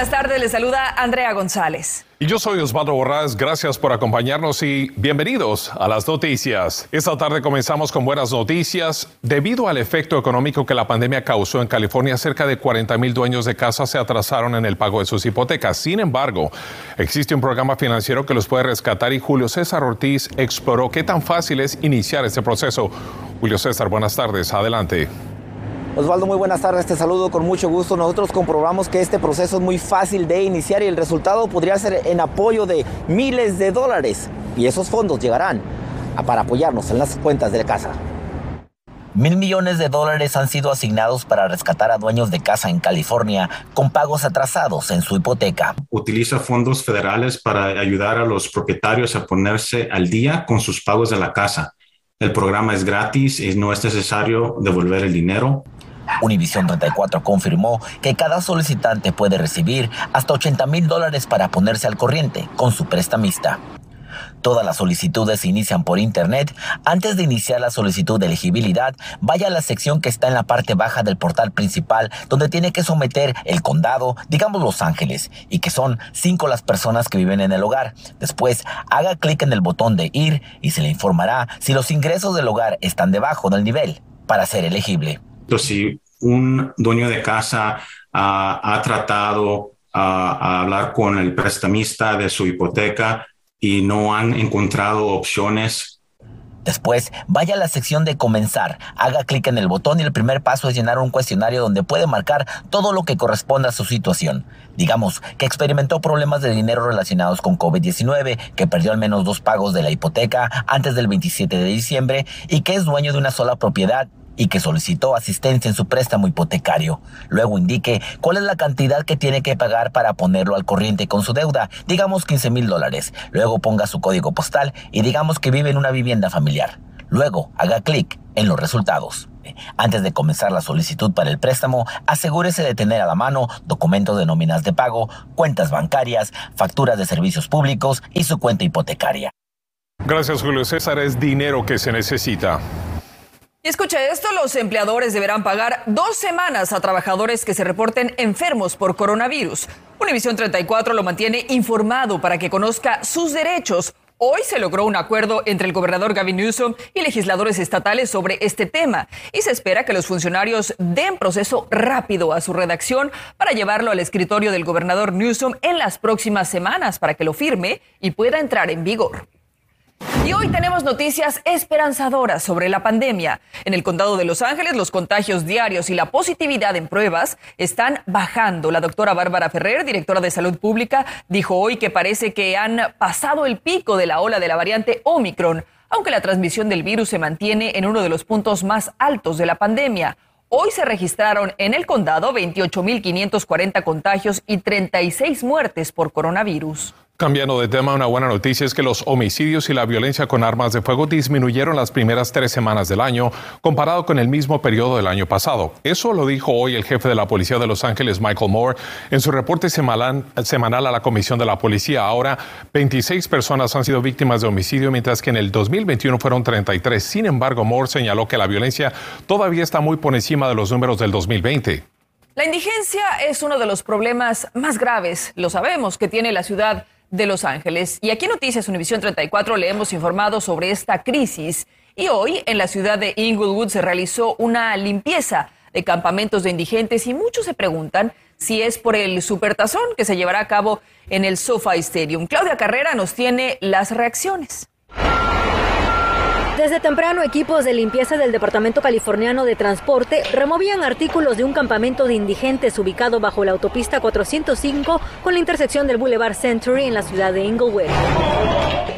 Buenas tardes. Les saluda Andrea González. Y yo soy Osvaldo Borrás, gracias por acompañarnos y bienvenidos a las noticias. Esta tarde comenzamos con buenas noticias. Debido al efecto económico que la pandemia causó en California, cerca de 40 mil dueños de casa se atrasaron en el pago de sus hipotecas. Sin embargo, existe un programa financiero que los puede rescatar y Julio César Ortiz exploró qué tan fácil es iniciar este proceso. Julio César, buenas tardes, adelante. Osvaldo, muy buenas tardes, te saludo con mucho gusto. Nosotros comprobamos que este proceso es muy fácil de iniciar y el resultado podría ser en apoyo de miles de dólares. Y esos fondos llegarán para apoyarnos en las cuentas de la casa. Mil millones de dólares han sido asignados para rescatar a dueños de casa en California con pagos atrasados en su hipoteca. Utiliza fondos federales para ayudar a los propietarios a ponerse al día con sus pagos de la casa. El programa es gratis y no es necesario devolver el dinero. Univision 34 confirmó que cada solicitante puede recibir hasta 80 mil dólares para ponerse al corriente con su prestamista. Todas las solicitudes se inician por Internet. Antes de iniciar la solicitud de elegibilidad, vaya a la sección que está en la parte baja del portal principal, donde tiene que someter el condado, digamos Los Ángeles, y que son cinco las personas que viven en el hogar. Después, haga clic en el botón de ir y se le informará si los ingresos del hogar están debajo del nivel para ser elegible. Si un dueño de casa ah, ha tratado a hablar con el prestamista de su hipoteca y no han encontrado opciones. Después, vaya a la sección de comenzar, haga clic en el botón y el primer paso es llenar un cuestionario donde puede marcar todo lo que corresponda a su situación. Digamos que experimentó problemas de dinero relacionados con COVID-19, que perdió al menos dos pagos de la hipoteca antes del 27 de diciembre y que es dueño de una sola propiedad y que solicitó asistencia en su préstamo hipotecario. Luego indique cuál es la cantidad que tiene que pagar para ponerlo al corriente con su deuda, digamos 15 mil dólares. Luego ponga su código postal y digamos que vive en una vivienda familiar. Luego haga clic en los resultados. Antes de comenzar la solicitud para el préstamo, asegúrese de tener a la mano documentos de nóminas de pago, cuentas bancarias, facturas de servicios públicos y su cuenta hipotecaria. Gracias Julio César, es dinero que se necesita. Y escucha esto, los empleadores deberán pagar dos semanas a trabajadores que se reporten enfermos por coronavirus. Univisión 34 lo mantiene informado para que conozca sus derechos. Hoy se logró un acuerdo entre el gobernador Gavin Newsom y legisladores estatales sobre este tema y se espera que los funcionarios den proceso rápido a su redacción para llevarlo al escritorio del gobernador Newsom en las próximas semanas para que lo firme y pueda entrar en vigor. Y hoy tenemos noticias esperanzadoras sobre la pandemia. En el condado de Los Ángeles, los contagios diarios y la positividad en pruebas están bajando. La doctora Bárbara Ferrer, directora de Salud Pública, dijo hoy que parece que han pasado el pico de la ola de la variante Omicron, aunque la transmisión del virus se mantiene en uno de los puntos más altos de la pandemia. Hoy se registraron en el condado 28.540 contagios y 36 muertes por coronavirus. Cambiando de tema, una buena noticia es que los homicidios y la violencia con armas de fuego disminuyeron las primeras tres semanas del año comparado con el mismo periodo del año pasado. Eso lo dijo hoy el jefe de la Policía de Los Ángeles, Michael Moore, en su reporte semanal, a la Comisión de la Policía. Ahora, 26 personas han sido víctimas de homicidio, mientras que en el 2021 fueron 33. Sin embargo, Moore señaló que la violencia todavía está muy por encima de los números del 2020. La indigencia es uno de los problemas más graves, lo sabemos, que tiene la ciudad de Los Ángeles. Y aquí en Noticias Univisión 34 le hemos informado sobre esta crisis. Y hoy en la ciudad de Inglewood se realizó una limpieza de campamentos de indigentes y muchos se preguntan si es por el supertazón que se llevará a cabo en el SoFi Stadium. Claudia Carrera nos tiene las reacciones. Desde temprano, equipos de limpieza del Departamento Californiano de Transporte removían artículos de un campamento de indigentes ubicado bajo la autopista 405 con la intersección del Boulevard Century en la ciudad de Inglewood.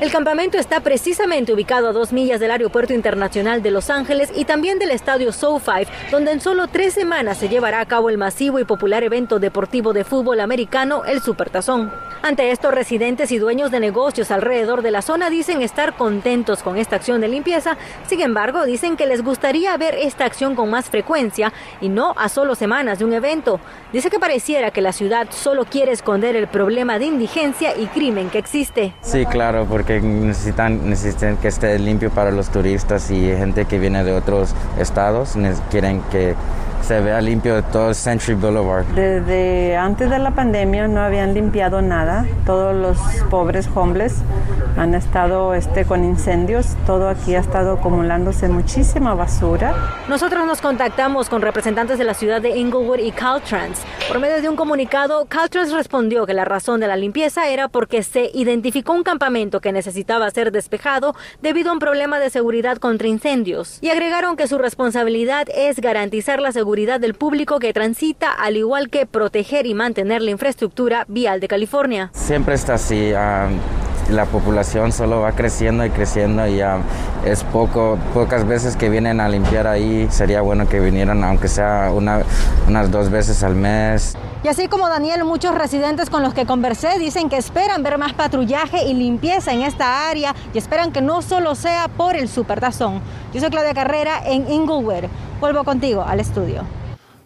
El campamento está precisamente ubicado a dos millas del Aeropuerto Internacional de Los Ángeles y también del estadio SoFi, donde en solo tres semanas se llevará a cabo el masivo y popular evento deportivo de fútbol americano, el Supertazón. Ante esto, residentes y dueños de negocios alrededor de la zona dicen estar contentos con esta acción de limpieza. Sin embargo, dicen que les gustaría ver esta acción con más frecuencia y no a solo semanas de un evento. Dice que pareciera que la ciudad solo quiere esconder el problema de indigencia y crimen que existe. Sí, claro, porque necesitan, necesitan que esté limpio para los turistas y gente que viene de otros estados. Quieren que se vea limpio todo Century Boulevard. Desde antes de la pandemia no habían limpiado nada. Todos los pobres homeless han estado este, con incendios. Todo aquí ha estado acumulándose muchísima basura. Nosotros nos contactamos con representantes de la ciudad de Inglewood y Caltrans. Por medio de un comunicado, Caltrans respondió que la razón de la limpieza era porque se identificó un campamento que necesitaba ser despejado debido a un problema de seguridad contra incendios. Y agregaron que su responsabilidad es garantizar la seguridad seguridad del público que transita, al igual que proteger y mantener la infraestructura vial de California. Siempre está así. La población solo va creciendo y creciendo y ya es poco, pocas veces que vienen a limpiar ahí. Sería bueno que vinieran, aunque sea una, unas dos veces al mes. Y así como Daniel, muchos residentes con los que conversé dicen que esperan ver más patrullaje y limpieza en esta área y esperan que no solo sea por el supertazón. Yo soy Claudia Carrera en Inglewood. Vuelvo contigo al estudio.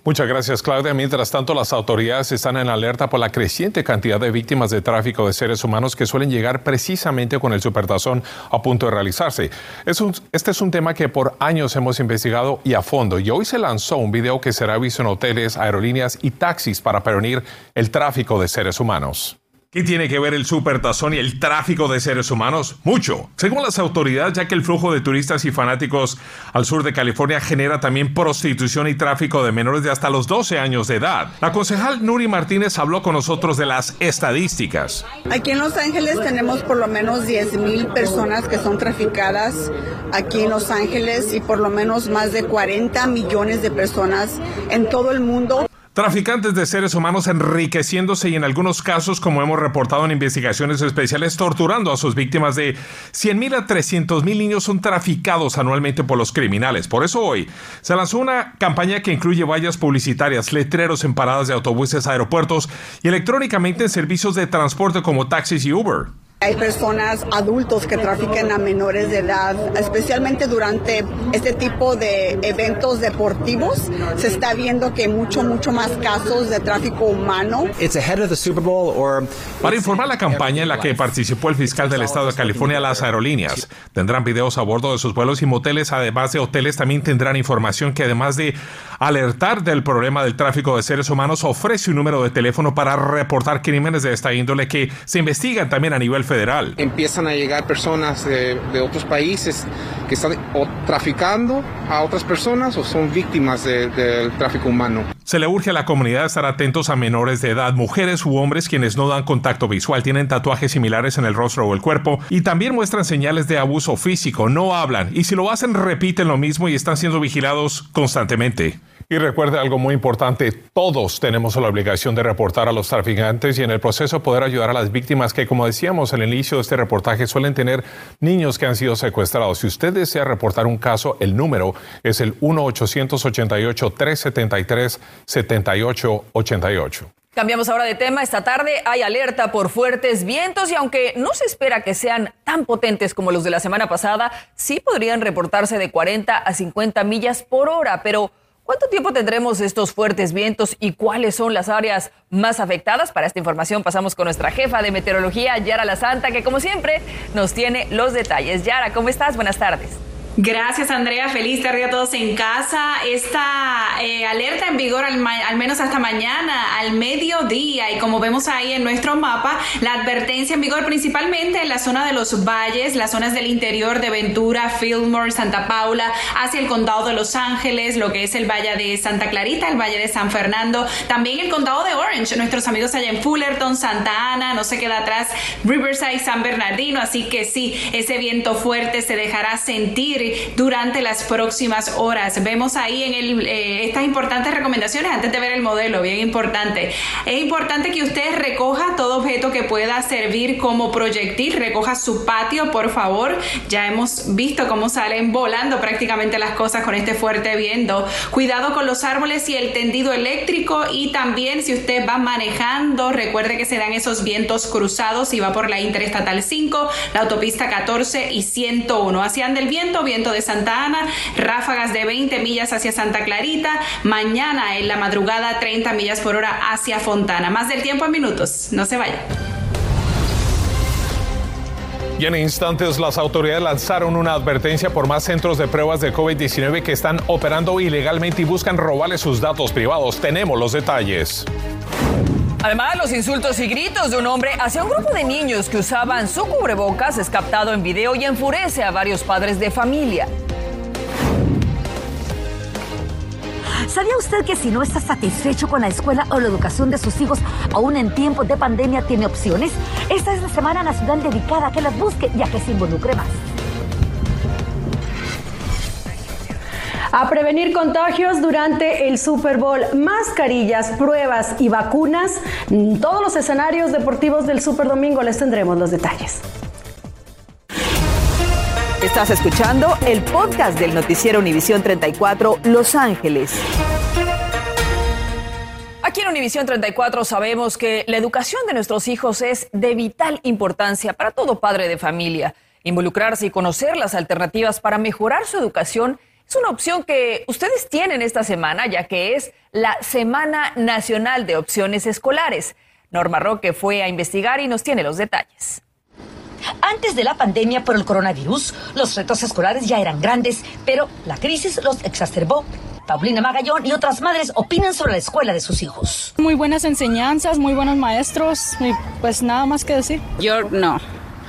Muchas gracias, Claudia. Mientras tanto, las autoridades están en alerta por la creciente cantidad de víctimas de tráfico de seres humanos que suelen llegar precisamente con el supertazón a punto de realizarse. este es un tema que por años hemos investigado y a fondo. Y hoy se lanzó un video que será visto en hoteles, aerolíneas y taxis para prevenir el tráfico de seres humanos. ¿Qué tiene que ver el supertazón y el tráfico de seres humanos? Mucho. Según las autoridades, ya que el flujo de turistas y fanáticos al sur de California genera también prostitución y tráfico de menores de hasta los 12 años de edad. La concejal Nuri Martínez habló con nosotros de las estadísticas. Aquí en Los Ángeles tenemos por lo menos 10 mil personas que son traficadas aquí en Los Ángeles y por lo menos más de 40 millones de personas en todo el mundo. Traficantes de seres humanos enriqueciéndose y en algunos casos, como hemos reportado en investigaciones especiales, torturando a sus víctimas de 100.000 a 300.000 niños son traficados anualmente por los criminales. Por eso hoy se lanzó una campaña que incluye vallas publicitarias, letreros en paradas de autobuses, aeropuertos y electrónicamente en servicios de transporte como taxis y Uber. Hay personas adultos que trafican a menores de edad, especialmente durante este tipo de eventos deportivos. Se está viendo que mucho, mucho más casos de tráfico humano. Para informar la campaña en la que participó el fiscal del estado de California, las aerolíneas tendrán videos a bordo de sus vuelos y moteles, además de hoteles, también tendrán información que además de alertar del problema del tráfico de seres humanos, ofrece un número de teléfono para reportar crímenes de esta índole que se investigan también a nivel federal Empiezan a llegar personas de, otros países que están o traficando a otras personas o son víctimas del tráfico humano. Se le urge a la comunidad a estar atentos a menores de edad, mujeres u hombres quienes no dan contacto visual, tienen tatuajes similares en el rostro o el cuerpo y también muestran señales de abuso físico, no hablan y si lo hacen repiten lo mismo y están siendo vigilados constantemente. Y recuerde algo muy importante, todos tenemos la obligación de reportar a los traficantes y en el proceso poder ayudar a las víctimas que, como decíamos al inicio de este reportaje, suelen tener niños que han sido secuestrados. Si usted desea reportar un caso, el número es el 1-888-373-7888. Cambiamos ahora de tema. Esta tarde hay alerta por fuertes vientos y aunque no se espera que sean tan potentes como los de la semana pasada, sí podrían reportarse de 40 a 50 millas por hora, pero ¿Cuánto tiempo tendremos estos fuertes vientos y cuáles son las áreas más afectadas? Para esta información pasamos con nuestra jefa de meteorología, Yara La Santa, que como siempre nos tiene los detalles. Yara, ¿cómo estás? Buenas tardes. Gracias Andrea, feliz tarde a todos en casa. Esta eh, alerta en vigor al, menos hasta mañana, al mediodía, y como vemos ahí en nuestro mapa, la advertencia en vigor principalmente en la zona de los valles, las zonas del interior de Ventura, Fillmore, Santa Paula, hacia el condado de Los Ángeles, lo que es el valle de Santa Clarita, el valle de San Fernando, también el condado de Orange, nuestros amigos allá en Fullerton, Santa Ana, no se queda atrás Riverside, San Bernardino, así que sí, ese viento fuerte se dejará sentir salir durante las próximas horas. Vemos ahí en eh, estas importantes recomendaciones antes de ver el modelo, bien importante. Es importante que usted recoja todo objeto que pueda servir como proyectil, recoja su patio, por favor. Ya hemos visto cómo salen volando prácticamente las cosas con este fuerte viento. Cuidado con los árboles y el tendido eléctrico y también si usted va manejando, recuerde que se dan esos vientos cruzados y va por la Interestatal 5, la autopista 14 y 101. Hacia del viento, viento de Santa Ana, ráfagas de 20 millas hacia Santa Clarita, mañana en la madrugada 30 millas por hora hacia Fontana. Más del tiempo en minutos, no se vaya. Y en instantes las autoridades lanzaron una advertencia por más centros de pruebas de COVID-19 que están operando ilegalmente y buscan robarle sus datos privados. Tenemos los detalles. Además, los insultos y gritos de un hombre hacia un grupo de niños que usaban su cubrebocas es captado en video y enfurece a varios padres de familia. ¿Sabía usted que si no está satisfecho con la escuela o la educación de sus hijos, aún en tiempos de pandemia tiene opciones? Esta es la Semana Nacional dedicada a que las busque y a que se involucre más. A prevenir contagios durante el Super Bowl, mascarillas, pruebas y vacunas. Todos los escenarios deportivos del Super Domingo les tendremos los detalles. Estás escuchando el podcast del noticiero Univisión 34 Los Ángeles. Aquí en Univisión 34 sabemos que la educación de nuestros hijos es de vital importancia para todo padre de familia. Involucrarse y conocer las alternativas para mejorar su educación es una opción que ustedes tienen esta semana, ya que es la Semana Nacional de Opciones Escolares. Norma Roque fue a investigar y nos tiene los detalles. Antes de la pandemia por el coronavirus, los retos escolares ya eran grandes, pero la crisis los exacerbó. Paulina Magallón y otras madres opinan sobre la escuela de sus hijos. Muy buenas enseñanzas, muy buenos maestros, y pues nada más que decir. Yo no.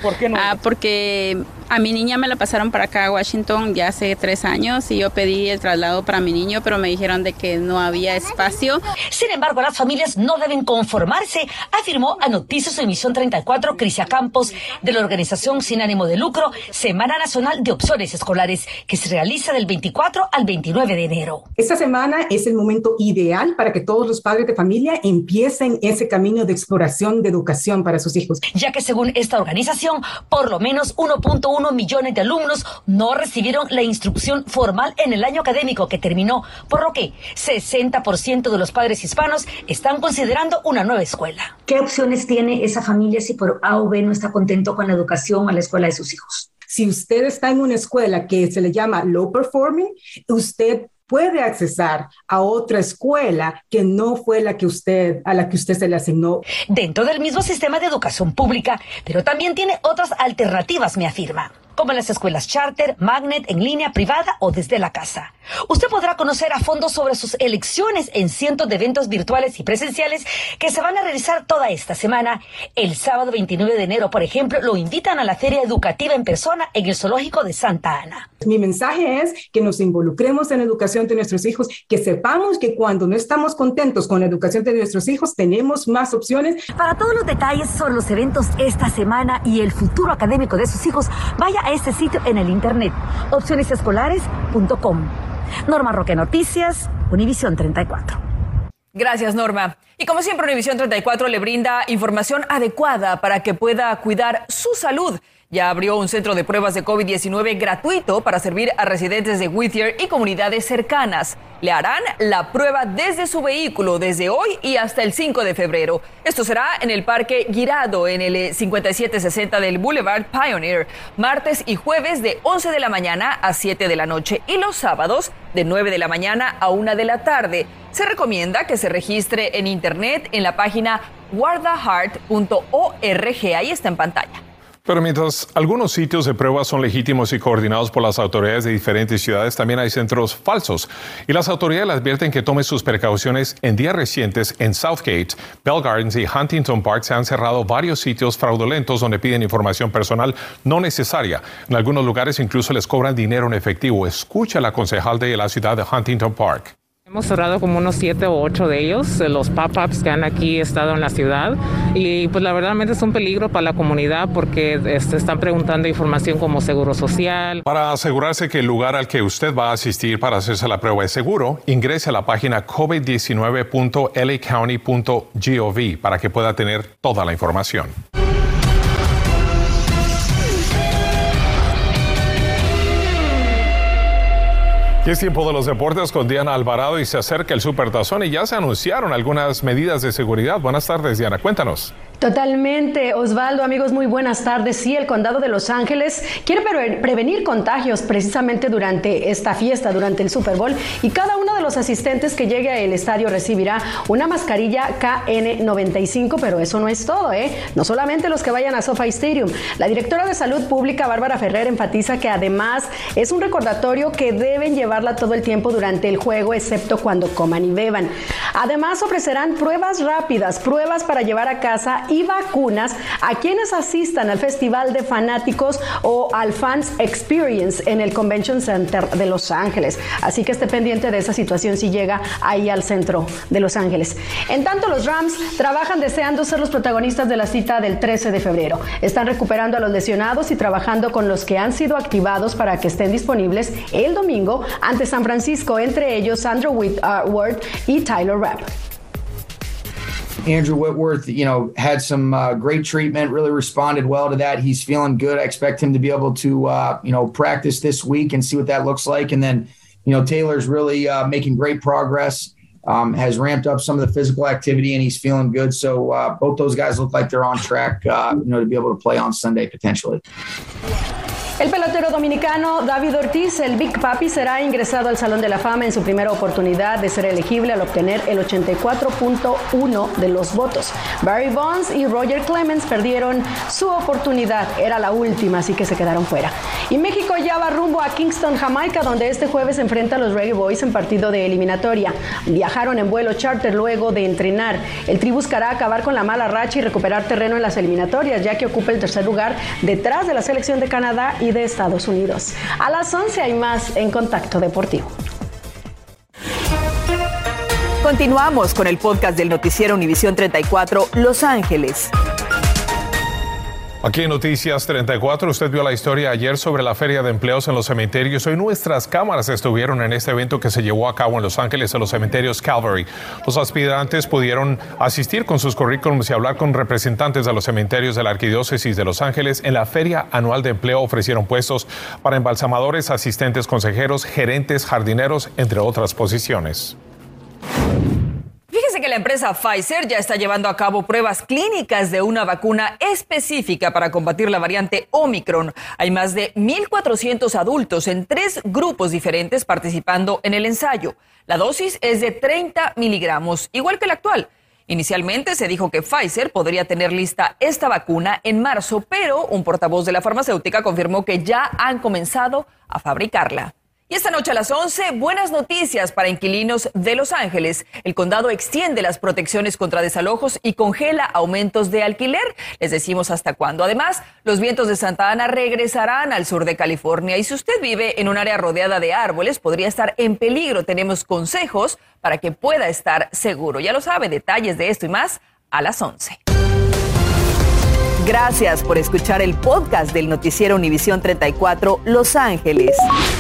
¿Por qué no? Ah, porque a mi niña me la pasaron para acá a Washington ya hace tres años y yo pedí el traslado para mi niño, pero me dijeron de que no había espacio. Sin embargo, las familias no deben conformarse, afirmó a Noticias Emisión 34 Crisia Campos de la organización sin ánimo de lucro Semana Nacional de Opciones Escolares, que se realiza del 24 al 29 de enero. Esta semana es el momento ideal para que todos los padres de familia empiecen ese camino de exploración de educación para sus hijos. Ya que según esta organización, por lo menos 1.1 millones de alumnos no recibieron la instrucción formal en el año académico que terminó, por lo que 60% de los padres hispanos están considerando una nueva escuela. ¿Qué opciones tiene esa familia si por A o B no está contento con la educación o la escuela de sus hijos? Si usted está en una escuela que se le llama low performing, usted puede accesar a otra escuela que no fue la que usted a la que usted se le asignó. Dentro del mismo sistema de educación pública, pero también tiene otras alternativas, me afirma como en las escuelas charter, magnet, en línea, privada o desde la casa. Usted podrá conocer a fondo sobre sus elecciones en cientos de eventos virtuales y presenciales que se van a realizar toda esta semana. El sábado 29 de enero, por ejemplo, lo invitan a la feria educativa en persona en el zoológico de Santa Ana. Mi mensaje es que nos involucremos en la educación de nuestros hijos, que sepamos que cuando no estamos contentos con la educación de nuestros hijos, tenemos más opciones. Para todos los detalles sobre los eventos esta semana y el futuro académico de sus hijos, vaya a este sitio en el internet, opcionesescolares.com. Norma Roque Noticias, Univisión 34. Gracias, Norma. Y como siempre, Univisión 34 le brinda información adecuada para que pueda cuidar su salud ya abrió un centro de pruebas de COVID-19 gratuito para servir a residentes de Whittier y comunidades cercanas. Le harán la prueba desde su vehículo desde hoy y hasta el 5 de febrero. Esto será en el Parque Girado, en el 5760 del Boulevard Pioneer, martes y jueves de 11 de la mañana a 7 de la noche y los sábados de 9 de la mañana a 1 de la tarde. Se recomienda que se registre en internet en la página guardaheart.org. Ahí está en pantalla. Pero mientras algunos sitios de prueba son legítimos y coordinados por las autoridades de diferentes ciudades, también hay centros falsos. Y las autoridades le advierten que tome sus precauciones. En días recientes, en Southgate, Bell Gardens y Huntington Park se han cerrado varios sitios fraudulentos donde piden información personal no necesaria. En algunos lugares incluso les cobran dinero en efectivo. Escucha la concejal de la ciudad de Huntington Park. Hemos cerrado como unos siete o ocho de ellos, los pop-ups que han aquí estado en la ciudad y pues la verdad es un peligro para la comunidad porque este, están preguntando información como seguro social. Para asegurarse que el lugar al que usted va a asistir para hacerse la prueba es seguro, ingrese a la página covid19.lacounty.gov para que pueda tener toda la información. Y es tiempo de los deportes con Diana Alvarado y se acerca el Supertazón y ya se anunciaron algunas medidas de seguridad. Buenas tardes, Diana, cuéntanos. Totalmente, Osvaldo, amigos, muy buenas tardes. Sí, el condado de Los Ángeles quiere prevenir contagios precisamente durante esta fiesta, durante el Super Bowl, y cada uno de los asistentes que llegue al estadio recibirá una mascarilla KN95, pero eso no es todo, ¿eh? No solamente los que vayan a SoFi Stadium. La directora de Salud Pública, Bárbara Ferrer, enfatiza que además es un recordatorio que deben llevarla todo el tiempo durante el juego, excepto cuando coman y beban. Además, ofrecerán pruebas rápidas, pruebas para llevar a casa y vacunas a quienes asistan al Festival de Fanáticos o al Fans Experience en el Convention Center de Los Ángeles. Así que esté pendiente de esa situación si llega ahí al centro de Los Ángeles. En tanto, los Rams trabajan deseando ser los protagonistas de la cita del 13 de febrero. Están recuperando a los lesionados y trabajando con los que han sido activados para que estén disponibles el domingo ante San Francisco, entre ellos Andrew Whitworth y Tyler Rapp. Andrew Whitworth, you know, had some uh, great treatment, really responded well to that. He's feeling good. I expect him to be able to, uh, you know, practice this week and see what that looks like. And then, you know, Taylor's really uh, making great progress, um, has ramped up some of the physical activity, and he's feeling good. So uh, both those guys look like they're on track, uh, you know, to be able to play on Sunday potentially. El pelotero dominicano David Ortiz, el Big Papi, será ingresado al Salón de la Fama en su primera oportunidad de ser elegible al obtener el 84.1 de los votos. Barry Bonds y Roger Clemens perdieron su oportunidad, era la última, así que se quedaron fuera. Y México ya va rumbo a Kingston, Jamaica, donde este jueves se enfrenta a los Reggae Boys en partido de eliminatoria. Viajaron en vuelo charter luego de entrenar. El tri buscará acabar con la mala racha y recuperar terreno en las eliminatorias, ya que ocupa el tercer lugar detrás de la selección de Canadá de Estados Unidos. A las 11 hay más en Contacto Deportivo. Continuamos con el podcast del noticiero Univisión 34 Los Ángeles. Aquí en Noticias 34, usted vio la historia ayer sobre la feria de empleos en los cementerios. Hoy nuestras cámaras estuvieron en este evento que se llevó a cabo en Los Ángeles, en los cementerios Calvary. Los aspirantes pudieron asistir con sus currículums y hablar con representantes de los cementerios de la Arquidiócesis de Los Ángeles. En la feria anual de empleo ofrecieron puestos para embalsamadores, asistentes consejeros, gerentes, jardineros, entre otras posiciones. Que la empresa Pfizer ya está llevando a cabo pruebas clínicas de una vacuna específica para combatir la variante Omicron. Hay más de 1.400 adultos en tres grupos diferentes participando en el ensayo. La dosis es de 30 miligramos, igual que la actual. Inicialmente se dijo que Pfizer podría tener lista esta vacuna en marzo, pero un portavoz de la farmacéutica confirmó que ya han comenzado a fabricarla. Y esta noche a las 11, buenas noticias para inquilinos de Los Ángeles. El condado extiende las protecciones contra desalojos y congela aumentos de alquiler. Les decimos hasta cuándo. Además, los vientos de Santa Ana regresarán al sur de California. Y si usted vive en un área rodeada de árboles, podría estar en peligro. Tenemos consejos para que pueda estar seguro. Ya lo sabe, detalles de esto y más a las 11. Gracias por escuchar el podcast del noticiero Univisión 34 Los Ángeles.